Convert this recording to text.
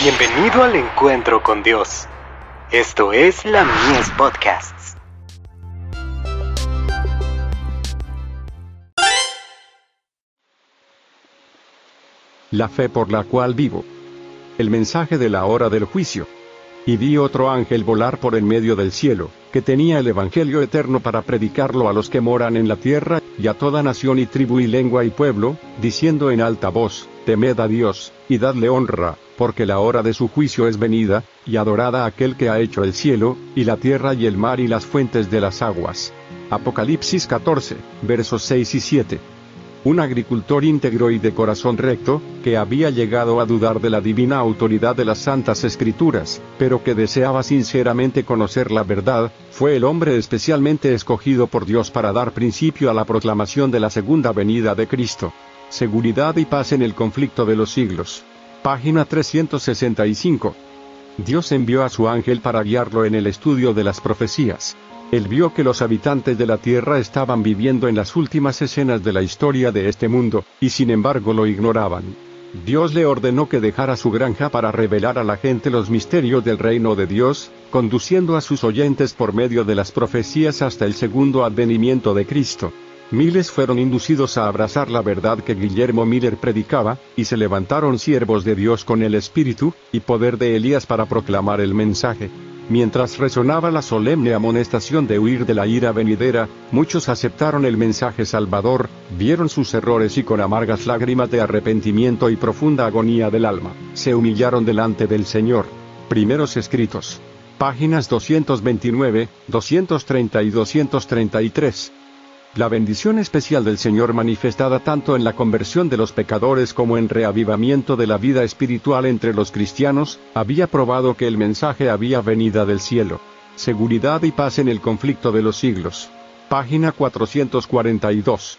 Bienvenido al encuentro con Dios. Esto es la Mies Podcasts. La fe por la cual vivo. El mensaje de la hora del juicio. Y vi otro ángel volar por en medio del cielo, que tenía el Evangelio eterno para predicarlo a los que moran en la tierra, y a toda nación y tribu y lengua y pueblo, diciendo en alta voz, temed a Dios, y dadle honra, porque la hora de su juicio es venida, y adorada aquel que ha hecho el cielo, y la tierra y el mar y las fuentes de las aguas. Apocalipsis 14, versos 6 y 7. Un agricultor íntegro y de corazón recto, que había llegado a dudar de la divina autoridad de las santas escrituras, pero que deseaba sinceramente conocer la verdad, fue el hombre especialmente escogido por Dios para dar principio a la proclamación de la segunda venida de Cristo. Seguridad y paz en el conflicto de los siglos. Página 365. Dios envió a su ángel para guiarlo en el estudio de las profecías. Él vio que los habitantes de la tierra estaban viviendo en las últimas escenas de la historia de este mundo, y sin embargo lo ignoraban. Dios le ordenó que dejara su granja para revelar a la gente los misterios del reino de Dios, conduciendo a sus oyentes por medio de las profecías hasta el segundo advenimiento de Cristo. Miles fueron inducidos a abrazar la verdad que Guillermo Miller predicaba, y se levantaron siervos de Dios con el espíritu y poder de Elías para proclamar el mensaje. Mientras resonaba la solemne amonestación de huir de la ira venidera, muchos aceptaron el mensaje salvador, vieron sus errores y con amargas lágrimas de arrepentimiento y profunda agonía del alma, se humillaron delante del Señor. Primeros escritos. Páginas 229, 230 y 233. La bendición especial del Señor manifestada tanto en la conversión de los pecadores como en reavivamiento de la vida espiritual entre los cristianos, había probado que el mensaje había venido del cielo. Seguridad y paz en el conflicto de los siglos. Página 442.